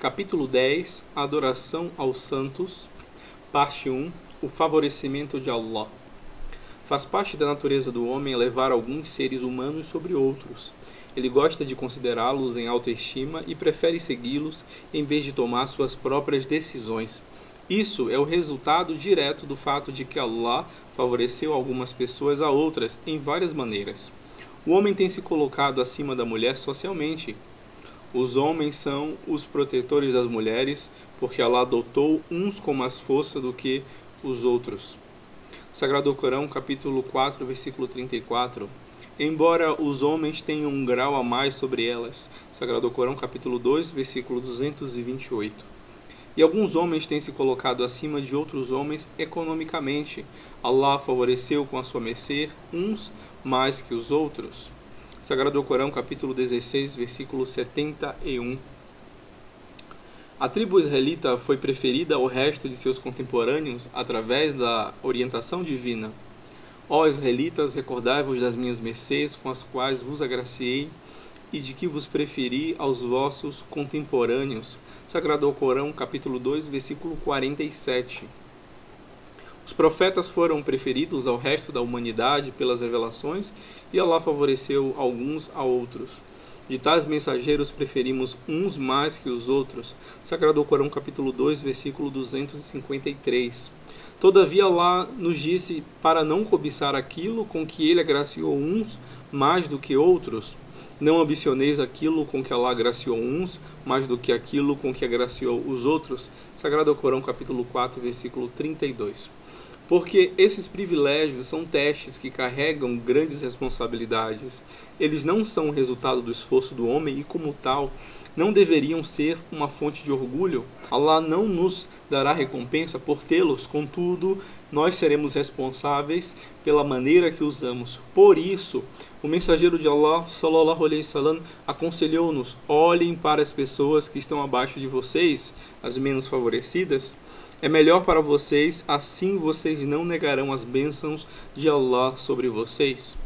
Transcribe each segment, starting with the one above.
Capítulo 10 Adoração aos Santos Parte 1 O favorecimento de Allah Faz parte da natureza do homem elevar alguns seres humanos sobre outros. Ele gosta de considerá-los em alta estima e prefere segui-los em vez de tomar suas próprias decisões. Isso é o resultado direto do fato de que Allah favoreceu algumas pessoas a outras em várias maneiras. O homem tem se colocado acima da mulher socialmente. Os homens são os protetores das mulheres, porque Allah adotou uns com mais força do que os outros. Sagrado Corão, capítulo 4, versículo 34. Embora os homens tenham um grau a mais sobre elas. Sagrado Corão, capítulo 2, versículo 228. E alguns homens têm se colocado acima de outros homens economicamente. Allah favoreceu com a sua mercê uns mais que os outros. Sagrado Corão, capítulo 16, versículo 71. A tribo israelita foi preferida ao resto de seus contemporâneos através da orientação divina. Ó israelitas, recordai-vos das minhas mercês com as quais vos agraciei e de que vos preferi aos vossos contemporâneos. Sagrado Corão, capítulo 2, versículo 47. Os profetas foram preferidos ao resto da humanidade pelas revelações e Allah favoreceu alguns a outros. De tais mensageiros preferimos uns mais que os outros. Sagrado Corão capítulo 2, versículo 253. Todavia Allah nos disse para não cobiçar aquilo com que ele agraciou uns mais do que outros. Não ambicioneis aquilo com que Allah agraciou uns mais do que aquilo com que agraciou os outros. Sagrado Corão capítulo 4, versículo 32 porque esses privilégios são testes que carregam grandes responsabilidades. Eles não são o resultado do esforço do homem e, como tal, não deveriam ser uma fonte de orgulho. Allah não nos dará recompensa por tê-los, contudo, nós seremos responsáveis pela maneira que usamos. Por isso, o mensageiro de Allah, sallallahu alaihi wasallam, aconselhou-nos: olhem para as pessoas que estão abaixo de vocês, as menos favorecidas, é melhor para vocês, assim vocês não negarão as bênçãos de Allah sobre vocês.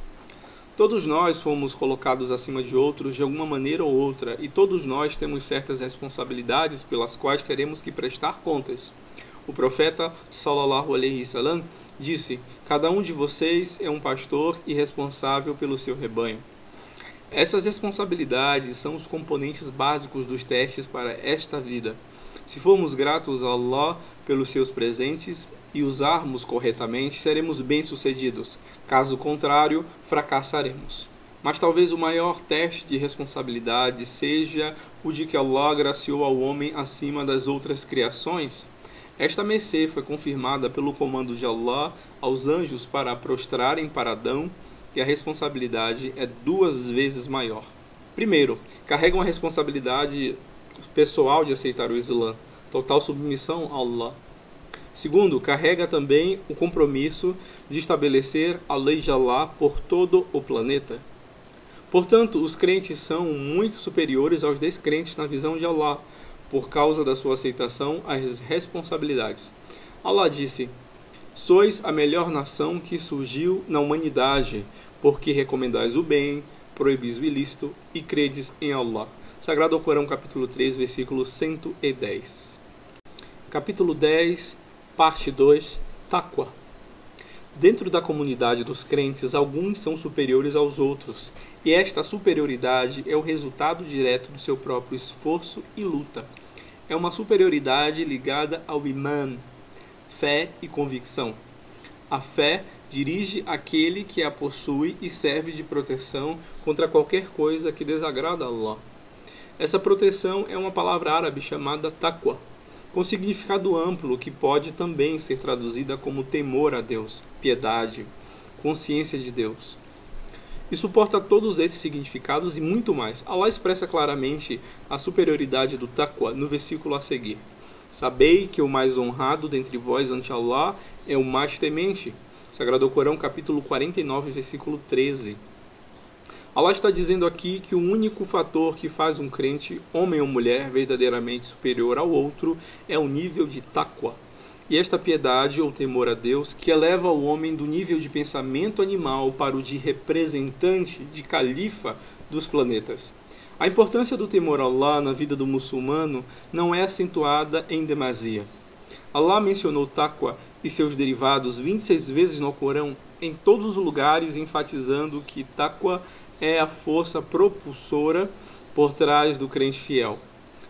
Todos nós fomos colocados acima de outros de alguma maneira ou outra, e todos nós temos certas responsabilidades pelas quais teremos que prestar contas. O profeta sallallahu alaihi wasallam disse: "Cada um de vocês é um pastor e responsável pelo seu rebanho." Essas responsabilidades são os componentes básicos dos testes para esta vida. Se formos gratos a Allah pelos seus presentes e usarmos corretamente, seremos bem-sucedidos. Caso contrário, fracassaremos. Mas talvez o maior teste de responsabilidade seja o de que Allah graciou ao homem acima das outras criações. Esta mercê foi confirmada pelo comando de Allah aos anjos para prostrarem para Adão, e a responsabilidade é duas vezes maior. Primeiro, carregam a responsabilidade pessoal de aceitar o Islã total submissão a Allah. Segundo, carrega também o compromisso de estabelecer a lei de Allah por todo o planeta. Portanto, os crentes são muito superiores aos descrentes na visão de Allah, por causa da sua aceitação às responsabilidades. Allah disse: Sois a melhor nação que surgiu na humanidade, porque recomendais o bem, proibis o ilícito e credes em Allah. Sagrado Corão, capítulo 3, versículo 110. Capítulo 10, parte 2 Taqwa. Dentro da comunidade dos crentes, alguns são superiores aos outros, e esta superioridade é o resultado direto do seu próprio esforço e luta. É uma superioridade ligada ao imã, fé e convicção. A fé dirige aquele que a possui e serve de proteção contra qualquer coisa que desagrada a Allah. Essa proteção é uma palavra árabe chamada taqwa, com significado amplo que pode também ser traduzida como temor a Deus, piedade, consciência de Deus. E suporta todos esses significados e muito mais. Allah expressa claramente a superioridade do taqwa no versículo a seguir. Sabei que o mais honrado dentre vós ante Allah é o mais temente. Sagrado Corão, capítulo 49, versículo 13. Allah está dizendo aqui que o único fator que faz um crente, homem ou mulher, verdadeiramente superior ao outro é o nível de taqwa. E esta piedade ou temor a Deus que eleva o homem do nível de pensamento animal para o de representante, de califa dos planetas. A importância do temor a Allah na vida do muçulmano não é acentuada em demasia. Allah mencionou taqwa e seus derivados 26 vezes no Corão, em todos os lugares, enfatizando que taqwa é a força propulsora por trás do crente fiel.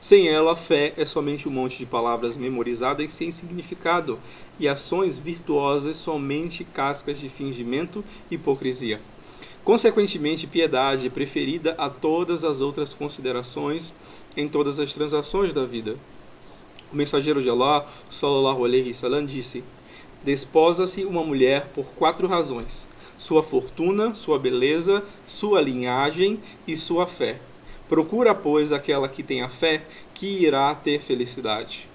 Sem ela, a fé é somente um monte de palavras memorizadas sem significado, e ações virtuosas somente cascas de fingimento e hipocrisia. Consequentemente, piedade é preferida a todas as outras considerações em todas as transações da vida. O mensageiro de Allah, sallallahu alaihi wasallam, disse: Desposa-se uma mulher por quatro razões: sua fortuna, sua beleza, sua linhagem e sua fé. Procura, pois, aquela que tem a fé, que irá ter felicidade.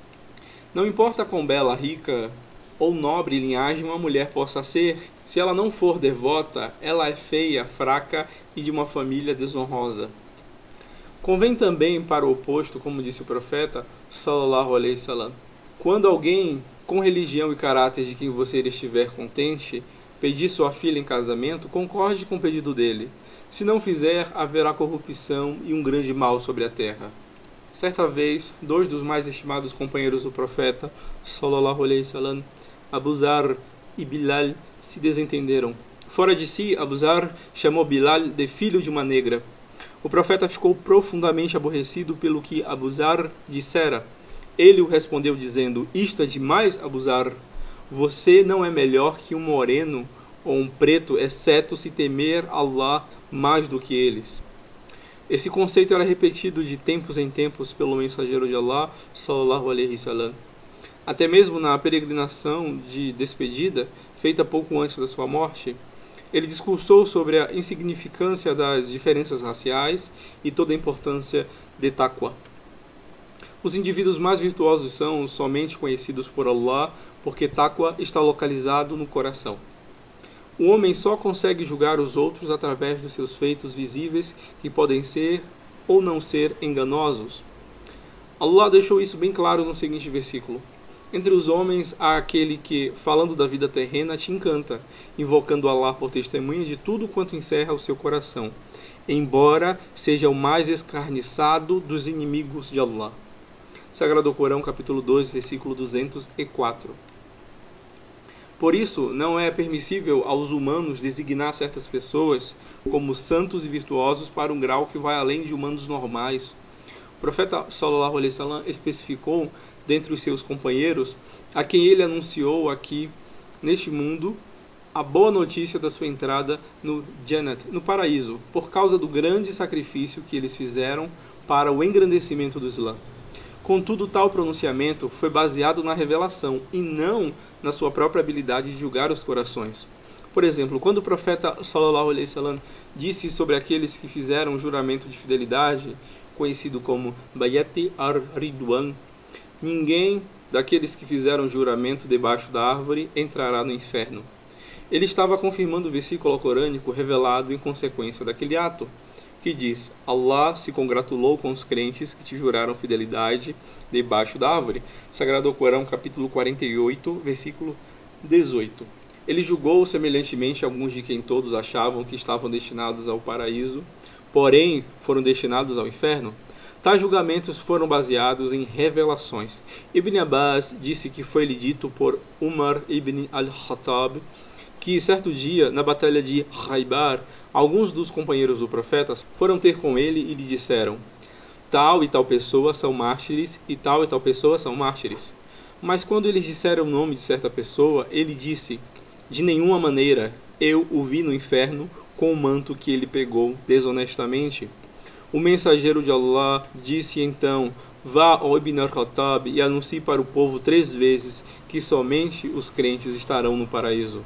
Não importa quão bela, rica ou nobre linhagem uma mulher possa ser, se ela não for devota, ela é feia, fraca e de uma família desonrosa. Convém também para o oposto, como disse o profeta, sallallahu alaihi wasallam, quando alguém com religião e caráter de quem você estiver contente, pedir sua filha em casamento, concorde com o pedido dele. Se não fizer, haverá corrupção e um grande mal sobre a terra. Certa vez, dois dos mais estimados companheiros do profeta, sallallahu alaihi wasallam, Abuzar e Bilal, se desentenderam. Fora de si, Abuzar chamou Bilal de filho de uma negra. O profeta ficou profundamente aborrecido pelo que Abuzar dissera. Ele o respondeu dizendo: Isto é demais, Abuzar. Você não é melhor que um moreno ou um preto, exceto se temer Allah mais do que eles. Esse conceito era repetido de tempos em tempos pelo mensageiro de Allah, sallallahu alaihi wasallam. Até mesmo na peregrinação de despedida, feita pouco antes da sua morte, ele discursou sobre a insignificância das diferenças raciais e toda a importância de taqwa. Os indivíduos mais virtuosos são somente conhecidos por Allah, porque taqwa está localizado no coração. O homem só consegue julgar os outros através dos seus feitos visíveis, que podem ser ou não ser enganosos. Allah deixou isso bem claro no seguinte versículo: entre os homens há aquele que, falando da vida terrena, te encanta, invocando Allah por testemunha de tudo quanto encerra o seu coração, embora seja o mais escarniçado dos inimigos de Allah. Sagrado Corão, capítulo 2, versículo 204. Por isso, não é permissível aos humanos designar certas pessoas como santos e virtuosos para um grau que vai além de humanos normais. O profeta sallallahu alaihi wasallam especificou dentre os seus companheiros, a quem ele anunciou aqui neste mundo a boa notícia da sua entrada no Jannat, no paraíso, por causa do grande sacrifício que eles fizeram para o engrandecimento do Islã. Contudo, tal pronunciamento foi baseado na revelação e não na sua própria habilidade de julgar os corações. Por exemplo, quando o profeta sallallahu alaihi wasallam disse sobre aqueles que fizeram um juramento de fidelidade, conhecido como Bayati ar-Ridwan, Ninguém daqueles que fizeram juramento debaixo da árvore entrará no inferno. Ele estava confirmando o versículo corânico revelado em consequência daquele ato, que diz: Allah se congratulou com os crentes que te juraram fidelidade debaixo da árvore. Sagrado Corão, capítulo 48, versículo 18. Ele julgou semelhantemente alguns de quem todos achavam que estavam destinados ao paraíso, porém foram destinados ao inferno. Tais julgamentos foram baseados em revelações. Ibn Abbas disse que foi-lhe dito por Umar ibn al-Khattab que certo dia, na batalha de Haibar, alguns dos companheiros do profeta foram ter com ele e lhe disseram: Tal e tal pessoa são mártires e tal e tal pessoa são mártires. Mas quando eles disseram o nome de certa pessoa, ele disse: De nenhuma maneira eu o vi no inferno com o manto que ele pegou desonestamente. O mensageiro de Allah disse então: Vá ao Ibn al-Khattab e anuncie para o povo três vezes que somente os crentes estarão no paraíso.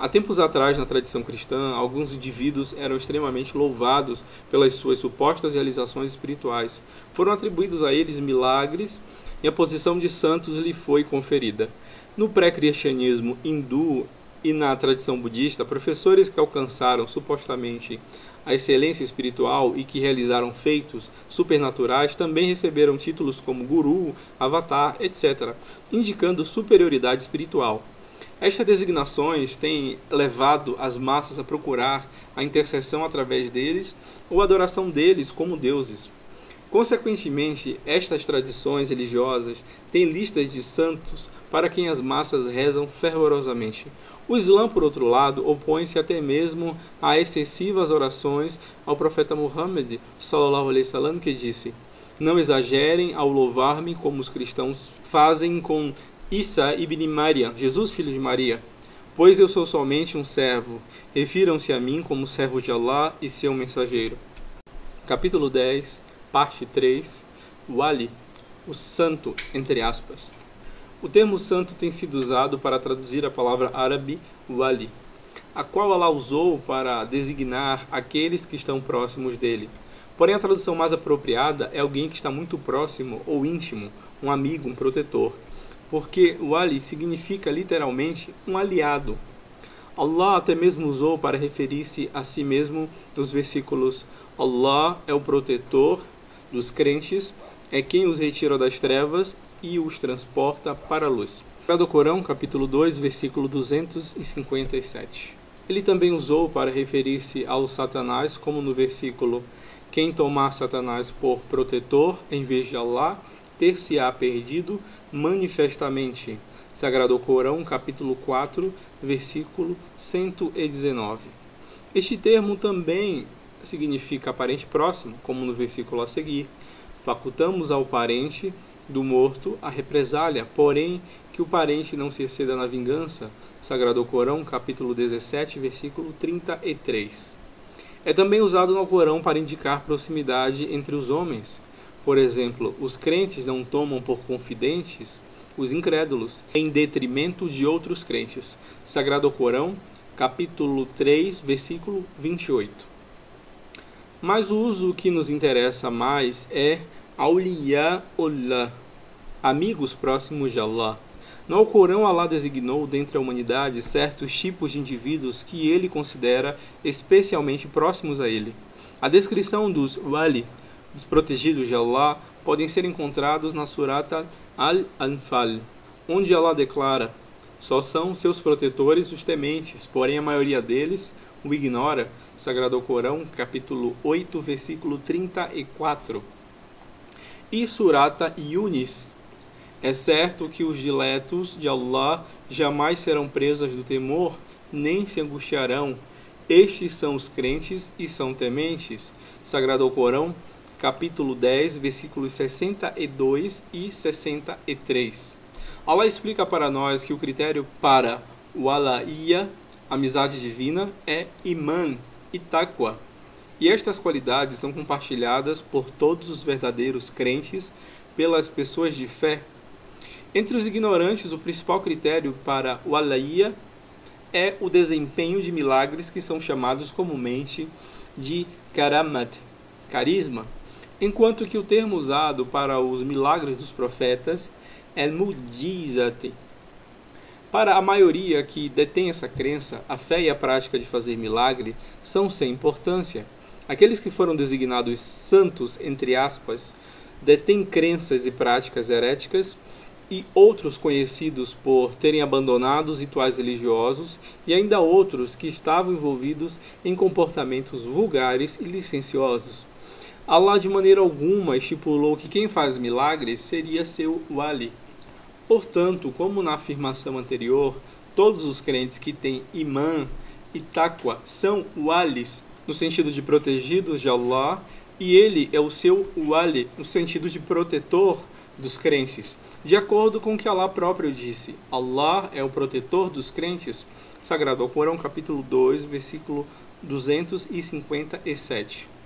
Há tempos atrás, na tradição cristã, alguns indivíduos eram extremamente louvados pelas suas supostas realizações espirituais. Foram atribuídos a eles milagres e a posição de santos lhe foi conferida. No pré-cristianismo hindu e na tradição budista, professores que alcançaram supostamente a excelência espiritual e que realizaram feitos supernaturais também receberam títulos como guru, avatar, etc., indicando superioridade espiritual. Estas designações têm levado as massas a procurar a intercessão através deles ou a adoração deles como deuses. Consequentemente, estas tradições religiosas têm listas de santos para quem as massas rezam fervorosamente. O Islã, por outro lado, opõe-se até mesmo a excessivas orações ao profeta Muhammad, sallallahu alaihi que disse: Não exagerem ao louvar-me como os cristãos fazem com Isa ibn Maria, Jesus filho de Maria. Pois eu sou somente um servo. Refiram-se a mim como servo de Allah e seu mensageiro. Capítulo 10 parte 3, Wali, o santo, entre aspas. O termo santo tem sido usado para traduzir a palavra árabe Wali, a qual Allah usou para designar aqueles que estão próximos dele. Porém, a tradução mais apropriada é alguém que está muito próximo ou íntimo, um amigo, um protetor, porque Wali significa literalmente um aliado. Allah até mesmo usou para referir-se a si mesmo nos versículos Allah é o protetor dos crentes é quem os retira das trevas e os transporta para a luz. do Corão, capítulo 2, versículo 257. Ele também usou para referir-se ao Satanás, como no versículo: Quem tomar Satanás por protetor em vez de Allah, ter-se-á perdido manifestamente. Sagrado Corão, capítulo 4, versículo 119. Este termo também significa parente próximo, como no versículo a seguir. Facultamos ao parente do morto a represália, porém que o parente não se exceda na vingança. Sagrado Corão, capítulo 17, versículo 33. É também usado no Corão para indicar proximidade entre os homens. Por exemplo, os crentes não tomam por confidentes os incrédulos, em detrimento de outros crentes. Sagrado Corão, capítulo 3, versículo 28. Mas o uso que nos interessa mais é Auliya-ullah, amigos próximos de Allah. No Alcorão, Allah designou dentre a humanidade certos tipos de indivíduos que ele considera especialmente próximos a ele. A descrição dos wali, dos protegidos de Allah, podem ser encontrados na Surata Al-Anfal, onde Allah declara: Só são seus protetores os tementes, porém a maioria deles o ignora. Sagrado Corão, capítulo 8, versículo 34. E Surata Yunis. É certo que os diletos de Allah jamais serão presas do temor, nem se angustiarão. Estes são os crentes e são tementes. Sagrado Corão, capítulo 10, versículos 62 e 63. Allah explica para nós que o critério para o Alaia, amizade divina, é Iman, e taqwa. E estas qualidades são compartilhadas por todos os verdadeiros crentes, pelas pessoas de fé. Entre os ignorantes, o principal critério para o alaia é o desempenho de milagres que são chamados comumente de karamat, carisma, enquanto que o termo usado para os milagres dos profetas é mujizat, para a maioria que detém essa crença, a fé e a prática de fazer milagre são sem importância. Aqueles que foram designados santos, entre aspas, detêm crenças e práticas heréticas e outros conhecidos por terem abandonado os rituais religiosos e ainda outros que estavam envolvidos em comportamentos vulgares e licenciosos. Allah de maneira alguma estipulou que quem faz milagres seria seu wali, Portanto, como na afirmação anterior, todos os crentes que têm imã e taqwa são walis, no sentido de protegidos de Allah, e ele é o seu wali, no sentido de protetor dos crentes, de acordo com o que Allah próprio disse. Allah é o protetor dos crentes. Sagrado ao Corão, capítulo 2, versículo 257.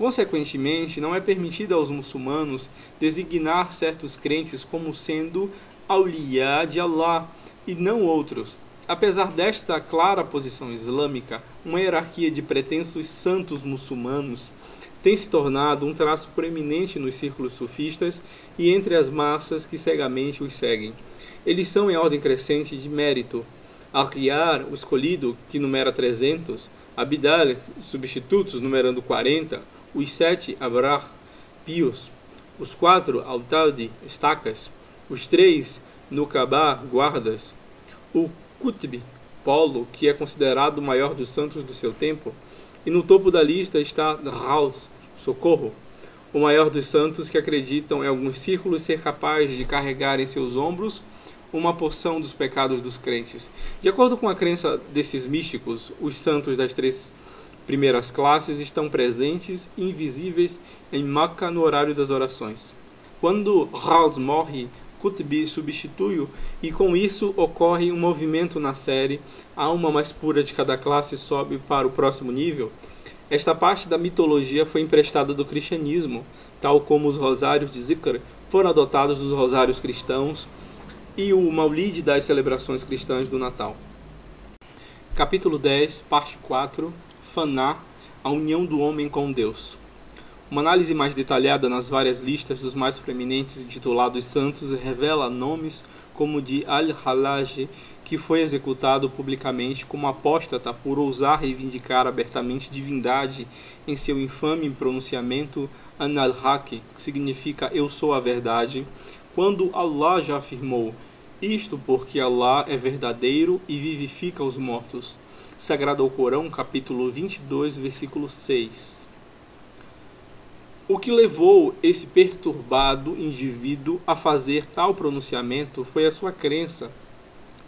Consequentemente, não é permitido aos muçulmanos designar certos crentes como sendo Auliá de Allah e não outros. Apesar desta clara posição islâmica, uma hierarquia de pretensos santos muçulmanos tem se tornado um traço proeminente nos círculos sufistas e entre as massas que cegamente os seguem. Eles são em ordem crescente de mérito. Al-Qiyar, o escolhido, que numera 300, Abidal, substitutos, numerando 40, os sete Abrar, pios, os quatro Al-Taldi, estacas, os três Nukabá, guardas, o Qutb, Polo, que é considerado o maior dos santos do seu tempo, e no topo da lista está Raus, Socorro, o maior dos santos que acreditam em alguns círculos ser capaz de carregar em seus ombros uma porção dos pecados dos crentes. De acordo com a crença desses místicos, os santos das três primeiras classes estão presentes e invisíveis em Makkah no horário das orações. Quando Raus morre, Qutb substitui-o e com isso ocorre um movimento na série, a alma mais pura de cada classe sobe para o próximo nível. Esta parte da mitologia foi emprestada do cristianismo, tal como os rosários de Zikr foram adotados dos rosários cristãos e o Maulid das celebrações cristãs do Natal. Capítulo 10, parte 4, Faná, a união do homem com Deus. Uma análise mais detalhada nas várias listas dos mais proeminentes intitulados santos revela nomes como de Al-Halaj, que foi executado publicamente como apóstata por ousar reivindicar abertamente divindade em seu infame pronunciamento An-al-Haq, que significa Eu sou a verdade, quando Allah já afirmou isto porque Allah é verdadeiro e vivifica os mortos. Sagrado ao Corão, capítulo 22, versículo 6. O que levou esse perturbado indivíduo a fazer tal pronunciamento foi a sua crença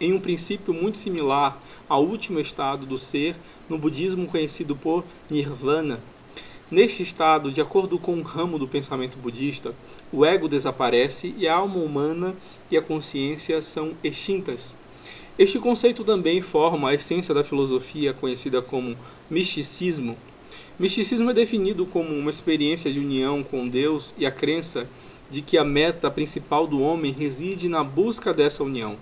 em um princípio muito similar ao último estado do ser no budismo conhecido por Nirvana. Neste estado, de acordo com um ramo do pensamento budista, o ego desaparece e a alma humana e a consciência são extintas. Este conceito também forma a essência da filosofia conhecida como misticismo, Misticismo é definido como uma experiência de união com Deus e a crença de que a meta principal do homem reside na busca dessa união.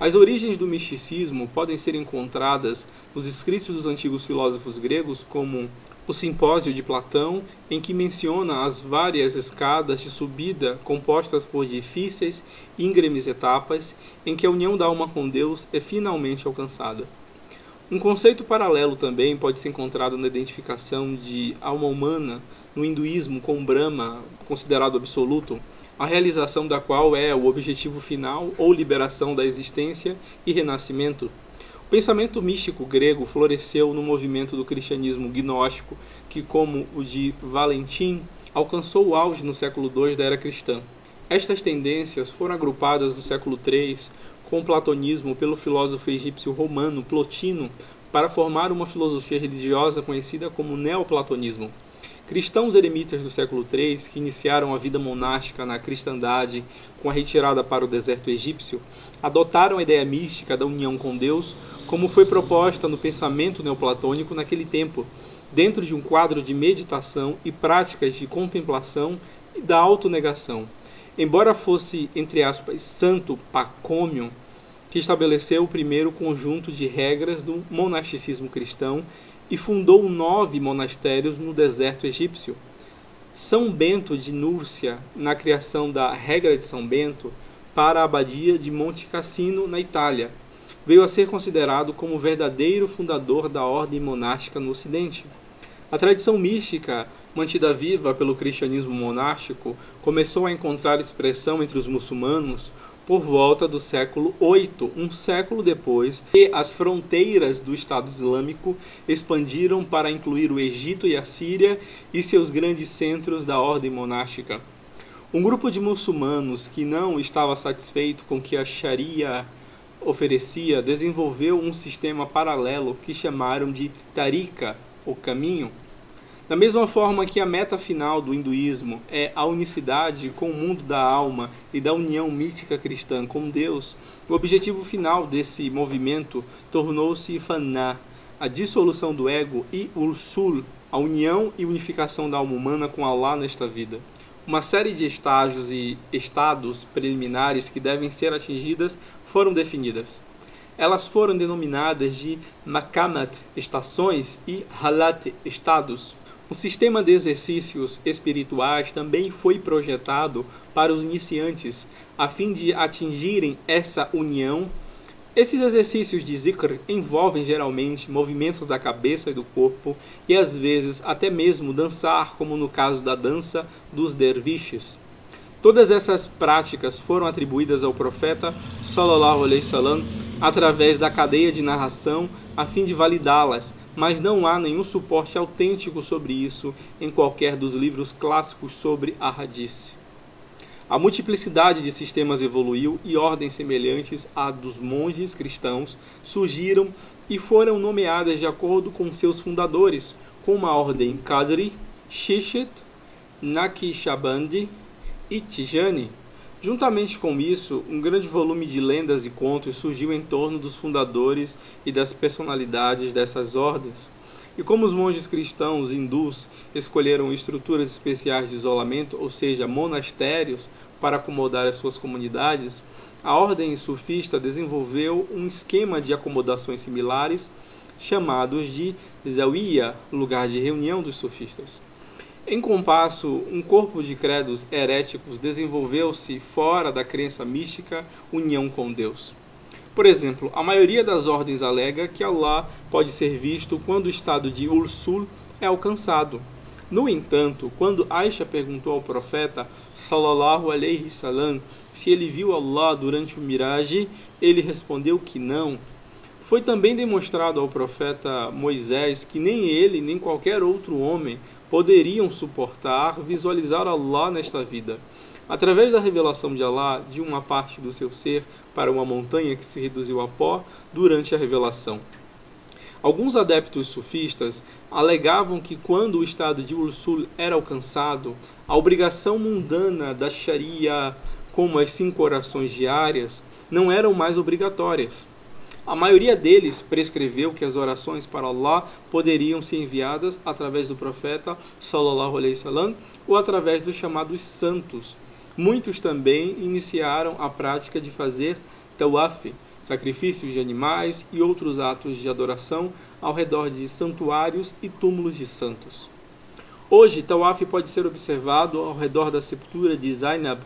As origens do misticismo podem ser encontradas nos escritos dos antigos filósofos gregos, como o Simpósio de Platão, em que menciona as várias escadas de subida compostas por difíceis íngremes etapas, em que a união da alma com Deus é finalmente alcançada. Um conceito paralelo também pode ser encontrado na identificação de alma humana no hinduísmo com Brahma, considerado absoluto, a realização da qual é o objetivo final ou liberação da existência e renascimento. Pensamento místico grego floresceu no movimento do cristianismo gnóstico, que, como o de Valentim, alcançou o auge no século II da era cristã. Estas tendências foram agrupadas no século III com o platonismo pelo filósofo egípcio romano Plotino para formar uma filosofia religiosa conhecida como neoplatonismo. Cristãos eremitas do século III, que iniciaram a vida monástica na cristandade com a retirada para o deserto egípcio, adotaram a ideia mística da união com Deus, como foi proposta no pensamento neoplatônico naquele tempo, dentro de um quadro de meditação e práticas de contemplação e da autonegação. Embora fosse, entre aspas, santo Pacômio, que estabeleceu o primeiro conjunto de regras do monasticismo cristão e fundou nove monastérios no deserto egípcio. São Bento de Núrcia, na criação da Regra de São Bento, para a abadia de Monte Cassino, na Itália, veio a ser considerado como o verdadeiro fundador da ordem monástica no Ocidente. A tradição mística, mantida viva pelo cristianismo monástico, começou a encontrar expressão entre os muçulmanos por volta do século VIII, um século depois que as fronteiras do Estado Islâmico expandiram para incluir o Egito e a Síria e seus grandes centros da ordem monástica. Um grupo de muçulmanos que não estava satisfeito com o que a Sharia oferecia desenvolveu um sistema paralelo que chamaram de Tarika, o caminho, da mesma forma que a meta final do hinduísmo é a unicidade com o mundo da alma e da união mística cristã com Deus, o objetivo final desse movimento tornou-se Fana, a dissolução do ego, e Ursul, a união e unificação da alma humana com Allah nesta vida. Uma série de estágios e estados preliminares que devem ser atingidas foram definidas. Elas foram denominadas de Makamat, estações, e Halat, estados. O sistema de exercícios espirituais também foi projetado para os iniciantes, a fim de atingirem essa união. Esses exercícios de zikr envolvem geralmente movimentos da cabeça e do corpo e às vezes até mesmo dançar, como no caso da dança dos derviches. Todas essas práticas foram atribuídas ao profeta sallallahu alaihi wasallam através da cadeia de narração a fim de validá-las, mas não há nenhum suporte autêntico sobre isso em qualquer dos livros clássicos sobre a Hadith. A multiplicidade de sistemas evoluiu e ordens semelhantes à dos monges cristãos surgiram e foram nomeadas de acordo com seus fundadores, como a ordem Qadri, Shishet, Naqshbandi e Tijani. Juntamente com isso, um grande volume de lendas e contos surgiu em torno dos fundadores e das personalidades dessas ordens. E como os monges cristãos hindus escolheram estruturas especiais de isolamento, ou seja, monastérios, para acomodar as suas comunidades, a ordem sufista desenvolveu um esquema de acomodações similares, chamados de zawiya, lugar de reunião dos sufistas. Em compasso, um corpo de credos heréticos desenvolveu-se fora da crença mística união com Deus. Por exemplo, a maioria das ordens alega que Allah pode ser visto quando o estado de Ursul é alcançado. No entanto, quando Aisha perguntou ao profeta sallallahu alaihi salam se ele viu Allah durante o mirage, ele respondeu que não. Foi também demonstrado ao profeta Moisés que nem ele nem qualquer outro homem poderiam suportar visualizar Allah nesta vida. Através da revelação de Allah de uma parte do seu ser para uma montanha que se reduziu a pó durante a revelação. Alguns adeptos sufistas alegavam que quando o estado de Ursul era alcançado, a obrigação mundana da Sharia, como as cinco orações diárias, não eram mais obrigatórias. A maioria deles prescreveu que as orações para Allah poderiam ser enviadas através do profeta sallallahu alaihi wasallam ou através dos chamados santos. Muitos também iniciaram a prática de fazer tawaf, sacrifícios de animais e outros atos de adoração ao redor de santuários e túmulos de santos. Hoje, tawaf pode ser observado ao redor da sepultura de Zainab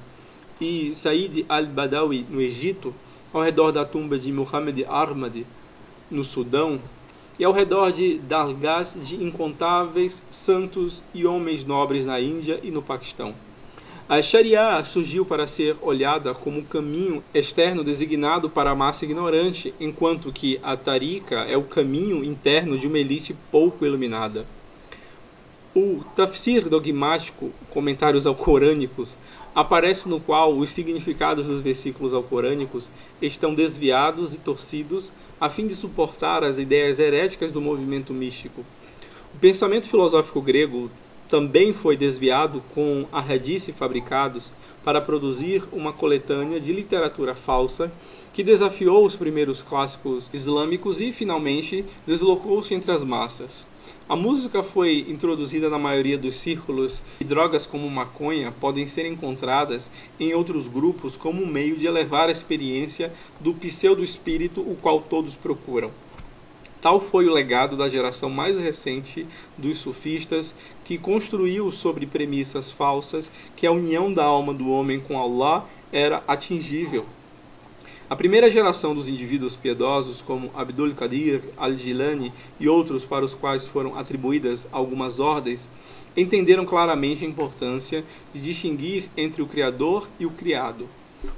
e Said al-Badawi no Egito ao redor da tumba de Muhammad Ahmad, no Sudão, e ao redor de dargás de incontáveis santos e homens nobres na Índia e no Paquistão. A Sharia surgiu para ser olhada como um caminho externo designado para a massa ignorante, enquanto que a Tarika é o caminho interno de uma elite pouco iluminada. O tafsir dogmático, comentários alcorânicos, aparece no qual os significados dos versículos alcorânicos estão desviados e torcidos a fim de suportar as ideias heréticas do movimento místico. O pensamento filosófico grego também foi desviado com a radice fabricados para produzir uma coletânea de literatura falsa que desafiou os primeiros clássicos islâmicos e finalmente deslocou-se entre as massas. A música foi introduzida na maioria dos círculos e drogas como maconha podem ser encontradas em outros grupos como um meio de elevar a experiência do pseudo-espírito o qual todos procuram. Tal foi o legado da geração mais recente dos sufistas, que construiu sobre premissas falsas que a união da alma do homem com Allah era atingível a primeira geração dos indivíduos piedosos, como Abdul Qadir al-Jilani e outros para os quais foram atribuídas algumas ordens, entenderam claramente a importância de distinguir entre o Criador e o Criado.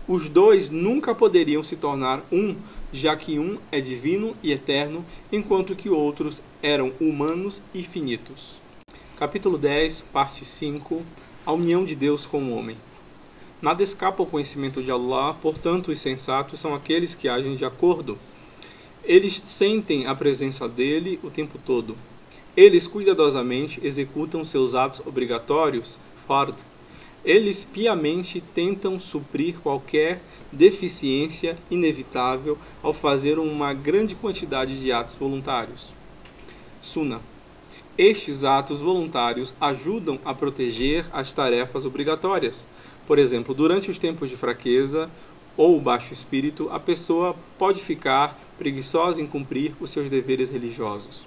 Os dois nunca poderiam se tornar um, já que um é divino e eterno, enquanto que outros eram humanos e finitos. Capítulo 10, parte 5 A união de Deus com o homem. Nada escapa ao conhecimento de Allah, portanto, os sensatos são aqueles que agem de acordo. Eles sentem a presença dele o tempo todo. Eles cuidadosamente executam seus atos obrigatórios, fard. Eles piamente tentam suprir qualquer deficiência inevitável ao fazer uma grande quantidade de atos voluntários. Suna. Estes atos voluntários ajudam a proteger as tarefas obrigatórias por exemplo, durante os tempos de fraqueza ou baixo espírito, a pessoa pode ficar preguiçosa em cumprir os seus deveres religiosos.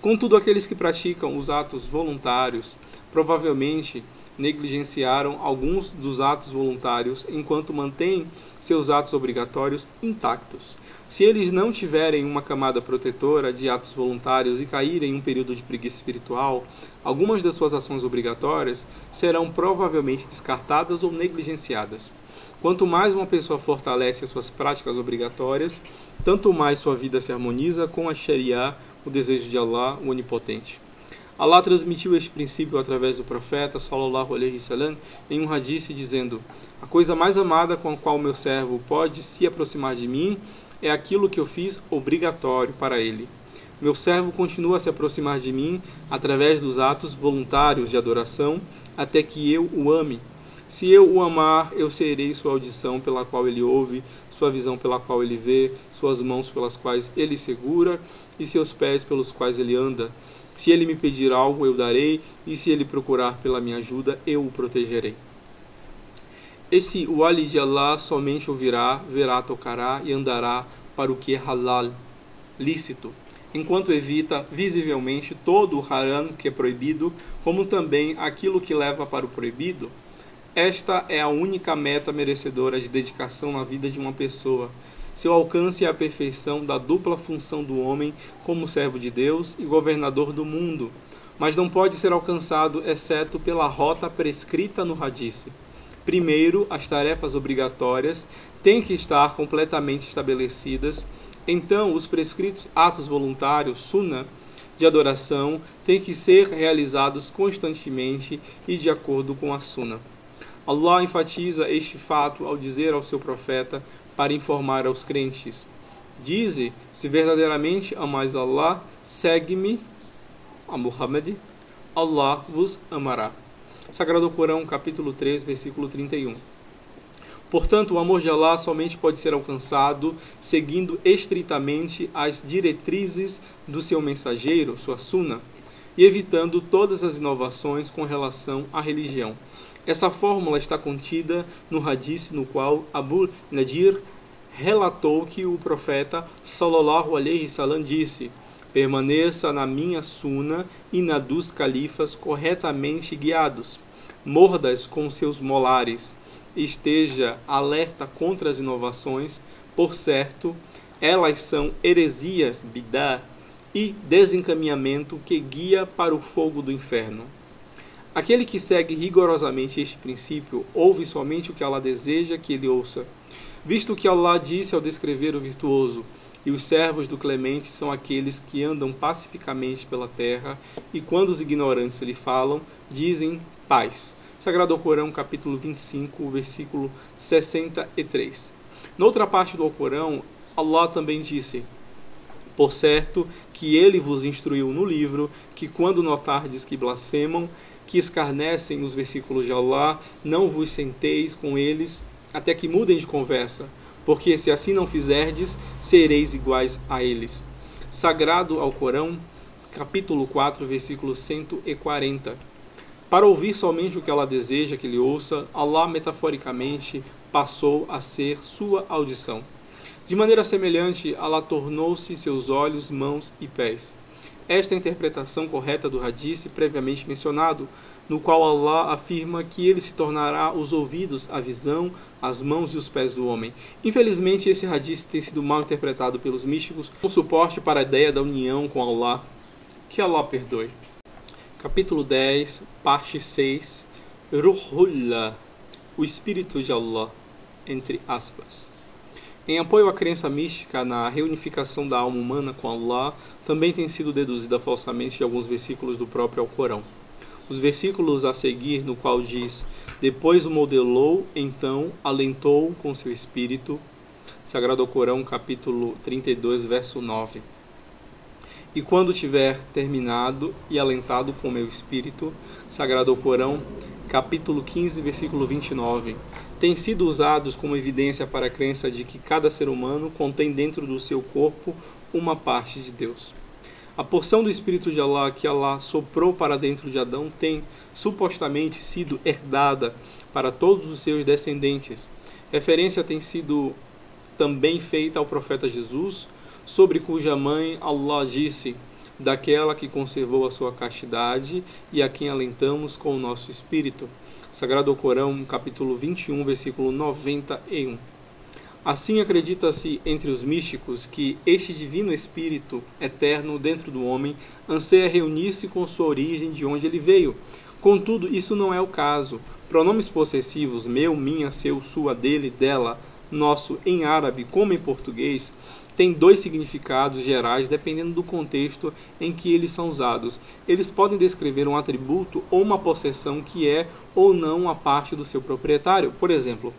Contudo, aqueles que praticam os atos voluntários provavelmente negligenciaram alguns dos atos voluntários enquanto mantêm seus atos obrigatórios intactos. Se eles não tiverem uma camada protetora de atos voluntários e caírem em um período de preguiça espiritual, algumas das suas ações obrigatórias serão provavelmente descartadas ou negligenciadas. Quanto mais uma pessoa fortalece as suas práticas obrigatórias, tanto mais sua vida se harmoniza com a Sharia, o desejo de Allah, o Onipotente. Allah transmitiu este princípio através do profeta sallallahu alaihi wasallam em um hadith dizendo: A coisa mais amada com a qual meu servo pode se aproximar de mim é aquilo que eu fiz obrigatório para ele. Meu servo continua a se aproximar de mim através dos atos voluntários de adoração até que eu o ame se eu o amar, eu serei sua audição pela qual ele ouve, sua visão pela qual ele vê, suas mãos pelas quais ele segura e seus pés pelos quais ele anda. Se ele me pedir algo, eu darei, e se ele procurar pela minha ajuda, eu o protegerei. Esse wali de Allah somente ouvirá, verá, tocará e andará para o que é halal, lícito, enquanto evita visivelmente todo o haram que é proibido, como também aquilo que leva para o proibido, esta é a única meta merecedora de dedicação na vida de uma pessoa. Seu alcance é a perfeição da dupla função do homem como servo de Deus e governador do mundo, mas não pode ser alcançado exceto pela rota prescrita no Hadith. Primeiro, as tarefas obrigatórias têm que estar completamente estabelecidas, então os prescritos atos voluntários, sunnah, de adoração têm que ser realizados constantemente e de acordo com a sunnah. Allah enfatiza este fato ao dizer ao seu profeta para informar aos crentes: Dize, se verdadeiramente amais Allah, segue-me, a Muhammad, Allah vos amará. Sagrado Corão, capítulo 3, versículo 31. Portanto, o amor de Allah somente pode ser alcançado seguindo estritamente as diretrizes do seu mensageiro, sua suna, e evitando todas as inovações com relação à religião. Essa fórmula está contida no hadith no qual Abu Nadir relatou que o profeta sallallahu alaihi wasallam disse: Permaneça na minha suna e na dos califas corretamente guiados. Mordas com seus molares. Esteja alerta contra as inovações, por certo, elas são heresias, bidá, e desencaminhamento que guia para o fogo do inferno. Aquele que segue rigorosamente este princípio ouve somente o que Allah deseja que ele ouça. Visto que Allah disse ao descrever o virtuoso, e os servos do clemente são aqueles que andam pacificamente pela terra, e quando os ignorantes lhe falam, dizem paz. Sagrado Corão, capítulo 25, versículo 63. Noutra parte do Alcorão, Allah também disse: Por certo que ele vos instruiu no livro que quando notardes que blasfemam, que escarnecem nos versículos de Allah, não vos senteis com eles até que mudem de conversa, porque se assim não fizerdes, sereis iguais a eles. Sagrado ao Corão, capítulo 4, versículo 140. Para ouvir somente o que ela deseja que ele ouça, Allah metaforicamente passou a ser sua audição. De maneira semelhante, Allah tornou-se seus olhos, mãos e pés. Esta é a interpretação correta do hadith previamente mencionado, no qual Allah afirma que ele se tornará os ouvidos, a visão, as mãos e os pés do homem. Infelizmente, esse hadith tem sido mal interpretado pelos místicos com suporte para a ideia da união com Allah. Que Allah perdoe. Capítulo 10, parte 6. Ruhullah, o Espírito de Allah, entre aspas. Em apoio à crença mística na reunificação da alma humana com Allah, também tem sido deduzida falsamente de alguns versículos do próprio Alcorão. Os versículos a seguir, no qual diz: Depois o modelou, então alentou com seu espírito. Sagrado Alcorão, capítulo 32, verso 9. E quando tiver terminado e alentado com meu espírito, Sagrado Alcorão, capítulo 15, versículo 29 têm sido usados como evidência para a crença de que cada ser humano contém dentro do seu corpo uma parte de Deus. A porção do Espírito de Allah que Allah soprou para dentro de Adão tem, supostamente, sido herdada para todos os seus descendentes. Referência tem sido também feita ao profeta Jesus, sobre cuja mãe Allah disse: Daquela que conservou a sua castidade e a quem alentamos com o nosso espírito. Sagrado Corão, capítulo 21, versículo 91. Assim acredita-se entre os místicos que este divino espírito eterno dentro do homem anseia reunir-se com sua origem de onde ele veio. Contudo, isso não é o caso. Pronomes possessivos meu, minha, seu, sua, dele, dela, nosso em árabe como em português têm dois significados gerais dependendo do contexto em que eles são usados. Eles podem descrever um atributo ou uma possessão que é ou não a parte do seu proprietário. Por exemplo,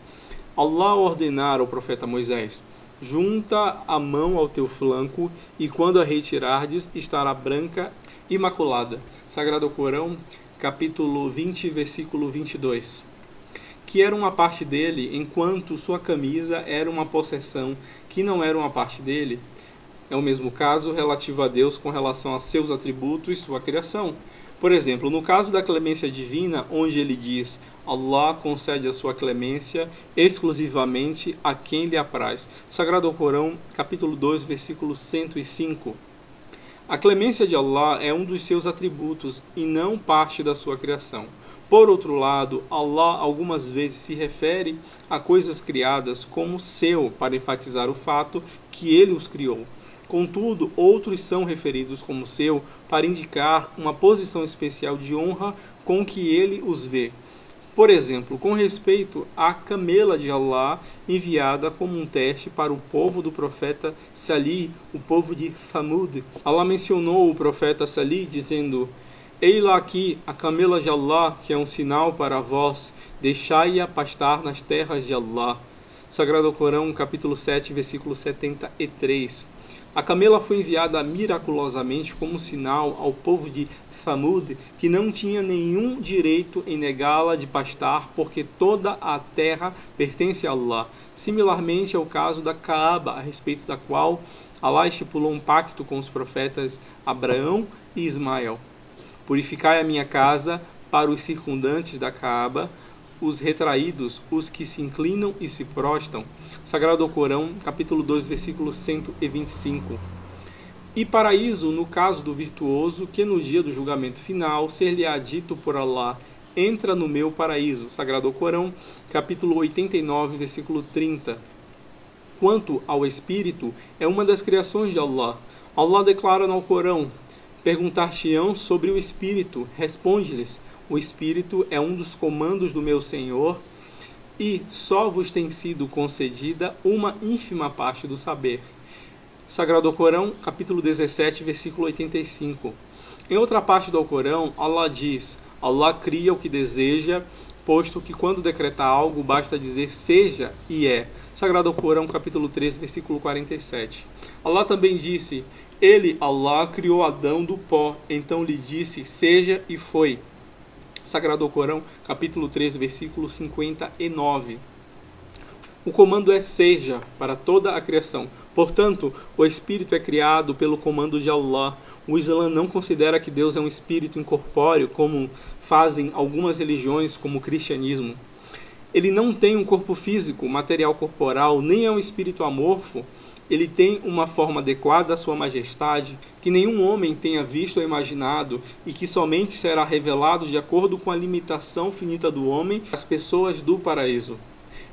Allah ordenar ao profeta Moisés: Junta a mão ao teu flanco e quando a retirardes estará branca imaculada. Sagrado Corão, capítulo 20, versículo 22 que era uma parte dele, enquanto sua camisa era uma possessão que não era uma parte dele. É o mesmo caso relativo a Deus com relação a seus atributos e sua criação. Por exemplo, no caso da clemência divina, onde ele diz: Allah concede a sua clemência exclusivamente a quem lhe apraz. Sagrado Corão, capítulo 2, versículo 105. A clemência de Allah é um dos seus atributos e não parte da sua criação. Por outro lado, Allah algumas vezes se refere a coisas criadas como seu para enfatizar o fato que ele os criou. Contudo, outros são referidos como seu para indicar uma posição especial de honra com que ele os vê. Por exemplo, com respeito à camela de Allah enviada como um teste para o povo do profeta Salih, o povo de Famud. Allah mencionou o profeta Salih dizendo: Ei-la aqui, a camela de Allah, que é um sinal para vós, deixai-a pastar nas terras de Allah. Sagrado Corão, capítulo 7, versículo 73. A camela foi enviada miraculosamente como sinal ao povo de Thamud, que não tinha nenhum direito em negá-la de pastar, porque toda a terra pertence a Allah. Similarmente é o caso da Kaaba, a respeito da qual Allah estipulou um pacto com os profetas Abraão e Ismael. Purificai a minha casa para os circundantes da Caaba, os retraídos, os que se inclinam e se prostam. Sagrado Corão, capítulo 2, versículo 125. E paraíso, no caso do virtuoso, que no dia do julgamento final ser-lhe-á dito por Allah: Entra no meu paraíso. Sagrado Corão, capítulo 89, versículo 30. Quanto ao espírito, é uma das criações de Allah. Allah declara no Corão: Perguntar-te-ão sobre o Espírito. Responde-lhes: O Espírito é um dos comandos do meu Senhor, e só vos tem sido concedida uma ínfima parte do saber. Sagrado Corão, capítulo 17, versículo 85. Em outra parte do Alcorão, Allah diz: Allah cria o que deseja, posto que quando decretar algo basta dizer seja e é. Sagrado Corão, capítulo 13, versículo 47. Allah também disse: ele, Allah, criou Adão do pó, então lhe disse: Seja e foi. Sagrado Corão, capítulo 13, versículo 59. O comando é seja para toda a criação. Portanto, o espírito é criado pelo comando de Allah. O Islã não considera que Deus é um espírito incorpóreo, como fazem algumas religiões, como o cristianismo. Ele não tem um corpo físico, material corporal, nem é um espírito amorfo ele tem uma forma adequada à sua majestade, que nenhum homem tenha visto ou imaginado, e que somente será revelado de acordo com a limitação finita do homem às pessoas do paraíso.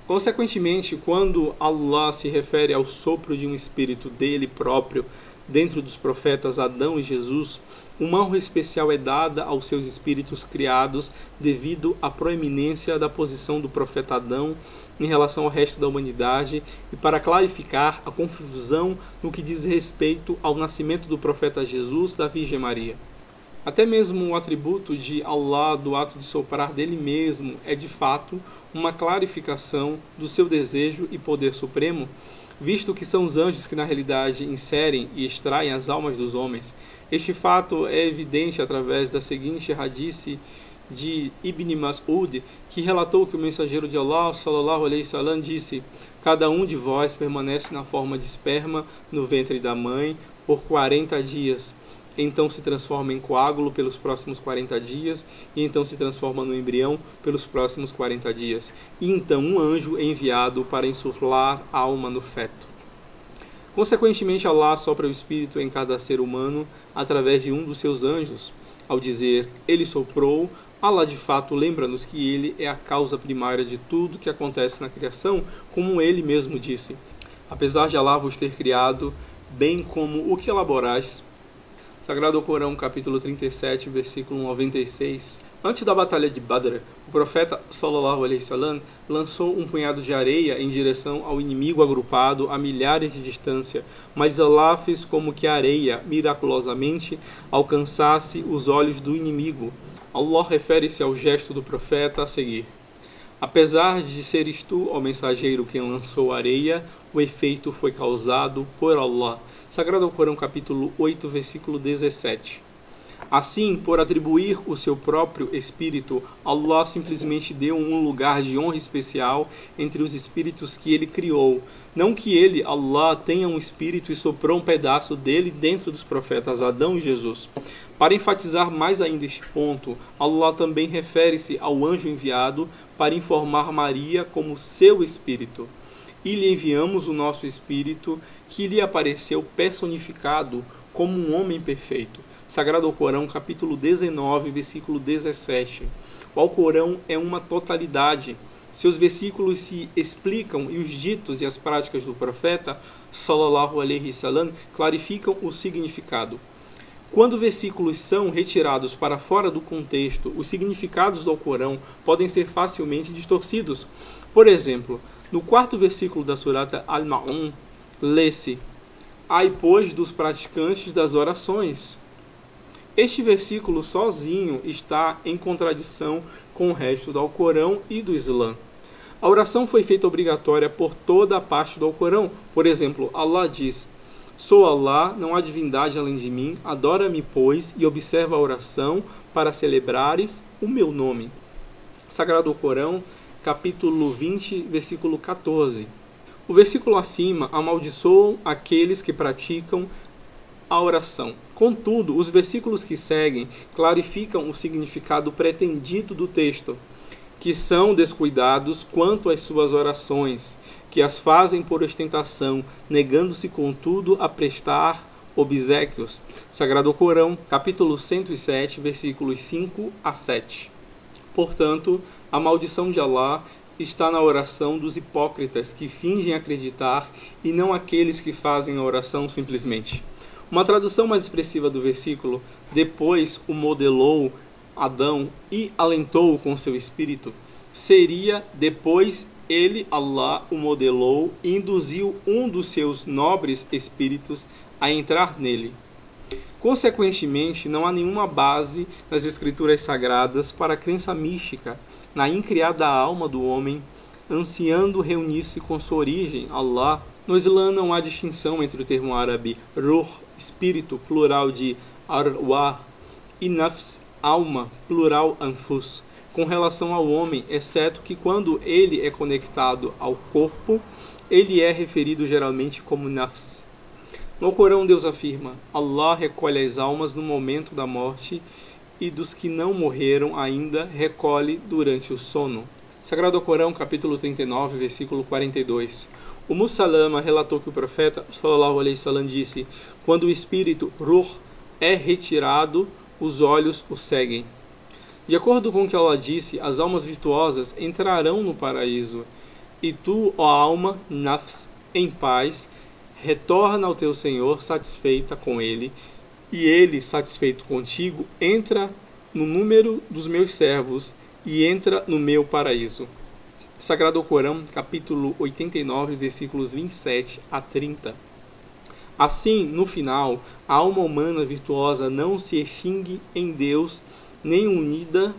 Consequentemente, quando Allah se refere ao sopro de um espírito dele próprio dentro dos profetas Adão e Jesus, uma honra especial é dada aos seus espíritos criados devido à proeminência da posição do profeta Adão em relação ao resto da humanidade e para clarificar a confusão no que diz respeito ao nascimento do profeta Jesus da Virgem Maria. Até mesmo o atributo de Allah do ato de soprar dele mesmo é de fato uma clarificação do seu desejo e poder supremo, visto que são os anjos que na realidade inserem e extraem as almas dos homens. Este fato é evidente através da seguinte radice de Ibn Mas'ud, que relatou que o mensageiro de Allah, sallallahu alaihi wasallam, disse: Cada um de vós permanece na forma de esperma no ventre da mãe por 40 dias. Então se transforma em coágulo pelos próximos 40 dias, e então se transforma no embrião pelos próximos 40 dias. E então um anjo é enviado para insuflar alma no feto. Consequentemente, Allah sopra o espírito em cada ser humano através de um dos seus anjos. Ao dizer, ele soprou, Allah de fato lembra-nos que ele é a causa primária de tudo que acontece na criação, como ele mesmo disse. Apesar de Allah vos ter criado, bem como o que elaborais. Sagrado Corão, capítulo 37, versículo 96. Antes da batalha de Badr, o profeta sallallahu alaihi wasallam lançou um punhado de areia em direção ao inimigo agrupado a milhares de distância, mas Allah fez como que a areia miraculosamente alcançasse os olhos do inimigo. Allah refere-se ao gesto do profeta a seguir. Apesar de seres tu, ó mensageiro, quem lançou a areia, o efeito foi causado por Allah. Sagrado Corão, capítulo 8, versículo 17. Assim, por atribuir o seu próprio espírito, Allah simplesmente deu um lugar de honra especial entre os espíritos que ele criou. Não que ele, Allah, tenha um espírito e soprou um pedaço dele dentro dos profetas Adão e Jesus. Para enfatizar mais ainda este ponto, Allah também refere-se ao anjo enviado para informar Maria como seu espírito. E lhe enviamos o nosso espírito, que lhe apareceu personificado como um homem perfeito. Sagrado Alcorão, capítulo 19, versículo 17. O Alcorão é uma totalidade. Seus versículos se explicam e os ditos e as práticas do profeta, sallallahu alaihi salam, clarificam o significado. Quando versículos são retirados para fora do contexto, os significados do Alcorão podem ser facilmente distorcidos. Por exemplo, no quarto versículo da surata Al-Ma'un, lê-se: Ai, pois, dos praticantes das orações. Este versículo sozinho está em contradição com o resto do Alcorão e do Islã. A oração foi feita obrigatória por toda a parte do Alcorão. Por exemplo, Allah diz: Sou Allah, não há divindade além de mim, adora-me, pois, e observa a oração para celebrares o meu nome. Sagrado Alcorão, capítulo 20, versículo 14. O versículo acima amaldiçoam aqueles que praticam a oração. Contudo, os versículos que seguem clarificam o significado pretendido do texto, que são descuidados quanto às suas orações, que as fazem por ostentação, negando-se, contudo, a prestar obsequios. Sagrado Corão, capítulo 107, versículos 5 a 7. Portanto, a maldição de Allah está na oração dos hipócritas que fingem acreditar e não aqueles que fazem a oração simplesmente. Uma tradução mais expressiva do versículo, depois o modelou Adão e alentou com seu espírito, seria depois ele, Allah, o modelou e induziu um dos seus nobres espíritos a entrar nele. Consequentemente, não há nenhuma base nas escrituras sagradas para a crença mística na incriada alma do homem, ansiando reunir-se com sua origem, Allah. No Islã não há distinção entre o termo árabe ruh espírito, plural de arwah, e nafs, alma, plural anfus, com relação ao homem, exceto que quando ele é conectado ao corpo, ele é referido geralmente como nafs. No Corão, Deus afirma: Allah recolhe as almas no momento da morte e dos que não morreram ainda recolhe durante o sono. Sagrado Corão, capítulo 39, versículo 42. O Mussalama relatou que o profeta sallallahu alaihi wasallam disse: "Quando o espírito ruh é retirado, os olhos o seguem." De acordo com o que Allah disse, as almas virtuosas entrarão no paraíso, e tu, ó alma, nafs, em paz, retorna ao teu Senhor satisfeita com ele, e ele, satisfeito contigo, entra no número dos meus servos e entra no meu paraíso. Sagrado Corão, capítulo 89, versículos 27 a 30. Assim, no final, a alma humana virtuosa não se extingue em Deus, nem unida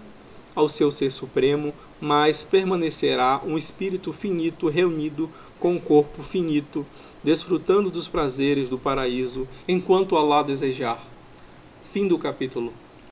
ao seu ser supremo, mas permanecerá um espírito finito reunido com um corpo finito, desfrutando dos prazeres do paraíso, enquanto Allah desejar. Fim do capítulo.